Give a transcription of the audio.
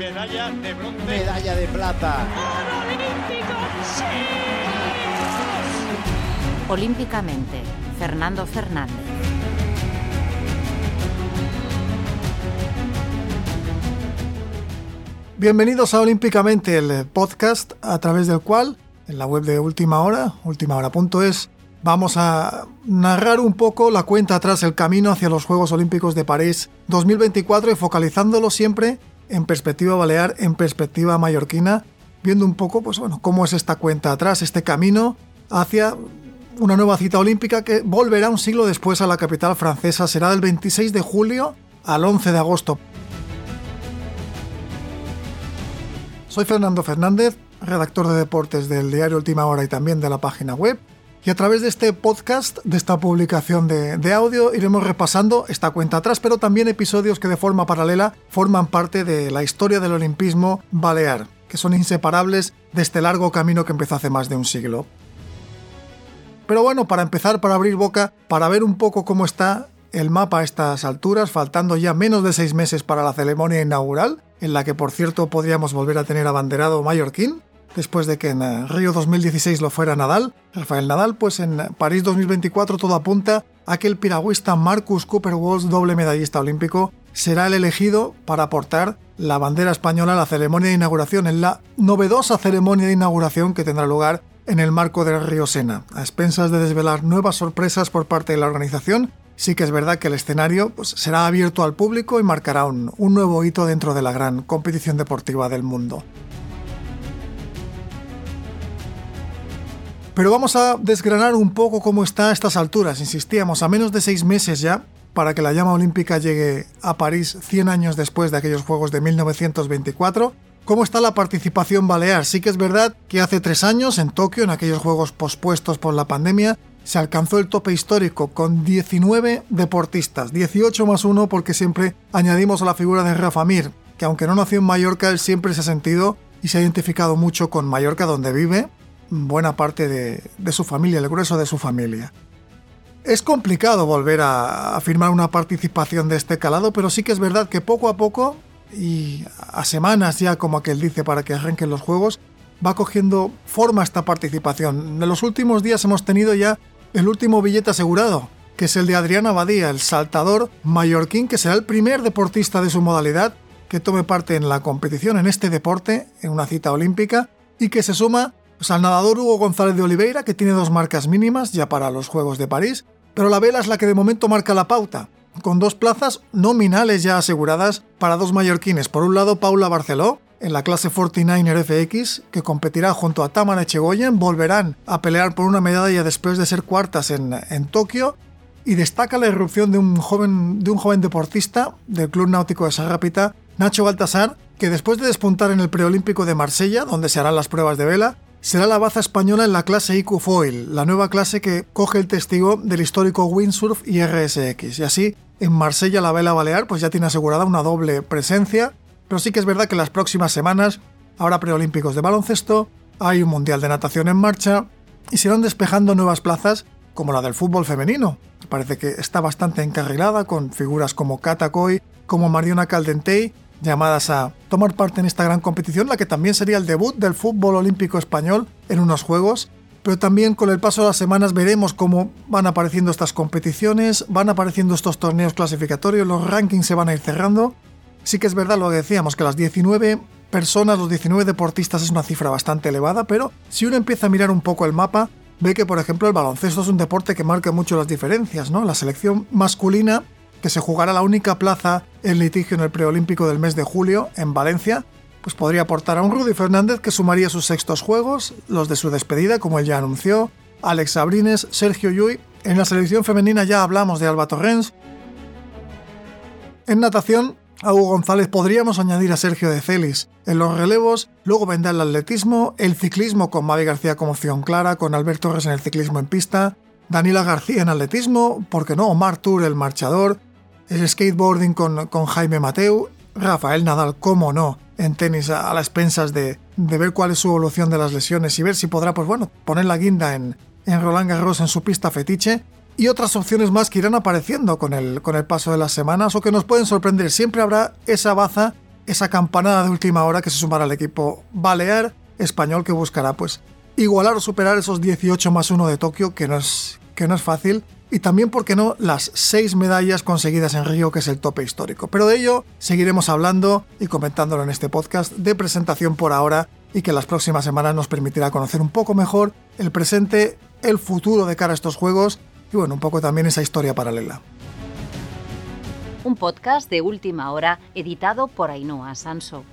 medalla de bronce. Medalla de plata. Olímpicamente, Fernando Fernández. Bienvenidos a Olímpicamente, el podcast a través del cual, en la web de Última Hora, ultimahora.es, vamos a narrar un poco la cuenta atrás, el camino hacia los Juegos Olímpicos de París 2024 y focalizándolo siempre en perspectiva balear, en perspectiva mallorquina, viendo un poco, pues bueno, cómo es esta cuenta atrás, este camino hacia una nueva cita olímpica que volverá un siglo después a la capital francesa. Será del 26 de julio al 11 de agosto. Soy Fernando Fernández, redactor de deportes del diario Última Hora y también de la página web. Y a través de este podcast, de esta publicación de, audio, iremos repasando esta cuenta atrás, pero también episodios que de forma paralela forman parte de la historia del olimpismo balear, que son inseparables de este largo camino que empezó hace más de un siglo. Pero bueno, para empezar, para abrir boca, para ver un poco cómo está el mapa a estas alturas, faltando ya menos de seis meses para la ceremonia inaugural, en la que por cierto podríamos volver a tener abanderado mallorquín, después de que en eh, Río 2016 lo fuera Nadal, Rafael Nadal, pues en París 2024 todo apunta a que el piragüista Marcus Cooper Walsh, doble medallista olímpico, será el elegido para portar la bandera española a la ceremonia de inauguración, en la novedosa ceremonia de inauguración que tendrá lugar en el marco del Río Sena. A expensas de desvelar nuevas sorpresas por parte de la organización, sí que es verdad que el escenario pues, será abierto al público y marcará un nuevo hito dentro de la gran competición deportiva del mundo. Pero vamos a desgranar un poco cómo está a estas alturas. Insistíamos, a menos de seis meses ya para que la llama olímpica llegue a París 100 años después de aquellos Juegos de 1924 ¿Cómo está la participación balear? Sí que es verdad que hace tres años en Tokio, en aquellos Juegos pospuestos por la pandemia, se alcanzó el tope histórico con 19 deportistas, 18 más uno porque siempre añadimos a la figura de Rafa Mir, que aunque no nació en Mallorca, él siempre se ha sentido y se ha identificado mucho con Mallorca donde vive buena parte de, su familia, el grueso de su familia. Es complicado volver a, a firmar una participación de este calado, pero sí que es verdad que poco a poco y a semanas ya, como aquel dice, para que arranquen los juegos, va cogiendo forma esta participación. En los últimos días hemos tenido ya el último billete asegurado, que es el de Adrián Abadía, el saltador mallorquín, que será el primer deportista de su modalidad que tome parte en la competición, en este deporte, en una cita olímpica, y que se suma pues, nadador Hugo González de Oliveira, que tiene dos marcas mínimas ya para los Juegos de París, pero la vela es la que de momento marca la pauta con dos plazas nominales ya aseguradas para dos mallorquines. Por un lado, Paula Barceló, en la clase 49er FX, que competirá junto a Tamara Echegoyen, volverán a pelear por una medalla después de ser cuartas en, en Tokio. Y destaca la irrupción de un, joven, de un joven deportista del Club Náutico de Sarrapita, Nacho Baltasar, que después de despuntar en el preolímpico de Marsella, donde se harán las pruebas de vela, será la baza española en la clase IQ Foil, la nueva clase que coge el testigo del histórico windsurf y RSX. Y así, en Marsella la vela balear pues ya tiene asegurada una doble presencia, pero sí que es verdad que las próximas semanas habrá preolímpicos de baloncesto, hay un mundial de natación en marcha y se irán despejando nuevas plazas como la del fútbol femenino. Parece que está bastante encarrilada con figuras como Kata Coy, como Mariona Caldentey llamadas a tomar parte en esta gran competición, la que también sería el debut del fútbol olímpico español en unos Juegos. Pero también con el paso de las semanas veremos cómo van apareciendo estas competiciones, van apareciendo estos torneos clasificatorios, los rankings se van a ir cerrando. Sí que es verdad lo que decíamos, que las 19 personas, los 19 deportistas es una cifra bastante elevada, pero si uno empieza a mirar un poco el mapa, ve que por ejemplo el baloncesto es un deporte que marca mucho las diferencias, ¿no? La selección masculina que se jugará la única plaza en litigio en el preolímpico del mes de julio en Valencia, pues podría aportar a un Rudy Fernández que sumaría sus sextos juegos, los de su despedida, como él ya anunció, Alex Abrines, Sergio Llull. En la selección femenina ya hablamos de Alba Torrens. En natación, a Hugo González podríamos añadir a Sergio de Celis. En los relevos, luego vendrá el atletismo, el ciclismo con Mavi García como opción clara, con Alberto Torres en el ciclismo en pista, Daniela García en atletismo, porque no, Omar Tour el marchador, el skateboarding con, con Jaime Mateu, Rafael Nadal, cómo no, en tenis a, las expensas de, de, ver cuál es su evolución de las lesiones y ver si podrá, pues bueno, poner la guinda en, en Roland Garros en su pista fetiche. Y otras opciones más que irán apareciendo con el, con el paso de las semanas o que nos pueden sorprender. Siempre habrá esa baza esa campanada de última hora que se sumará al equipo balear español que buscará pues igualar o superar esos 18 más 1 de Tokio, que no es, que no es fácil, y también, ¿por qué no?, las seis medallas conseguidas en Río, que es el tope histórico. Pero de ello seguiremos hablando y comentándolo en este podcast de presentación por ahora y que las próximas semanas nos permitirá conocer un poco mejor el presente, el futuro de cara a estos juegos y bueno, un poco también esa historia paralela. Un podcast de última hora editado por Ainhoa Sanso.